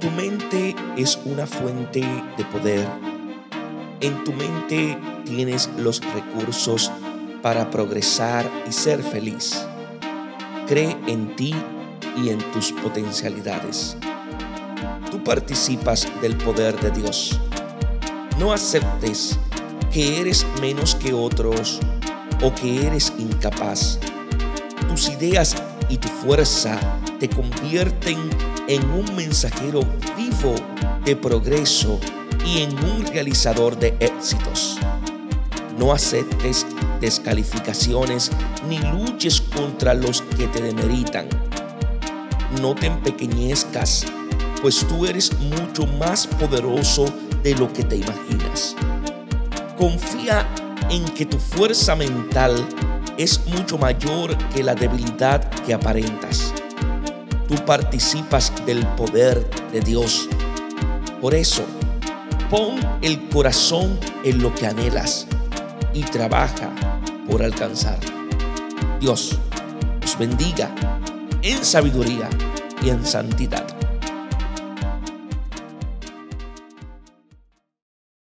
Tu mente es una fuente de poder. En tu mente tienes los recursos para progresar y ser feliz. Cree en ti y en tus potencialidades. Tú participas del poder de Dios. No aceptes que eres menos que otros o que eres incapaz. Tus ideas y tu fuerza te convierten en un mensajero vivo de progreso y en un realizador de éxitos. No aceptes descalificaciones ni luches contra los que te demeritan. No te empequeñezcas, pues tú eres mucho más poderoso de lo que te imaginas. Confía en que tu fuerza mental es mucho mayor que la debilidad que aparentas. Tú participas del poder de Dios. Por eso, pon el corazón en lo que anhelas y trabaja por alcanzar. Dios os bendiga en sabiduría y en santidad.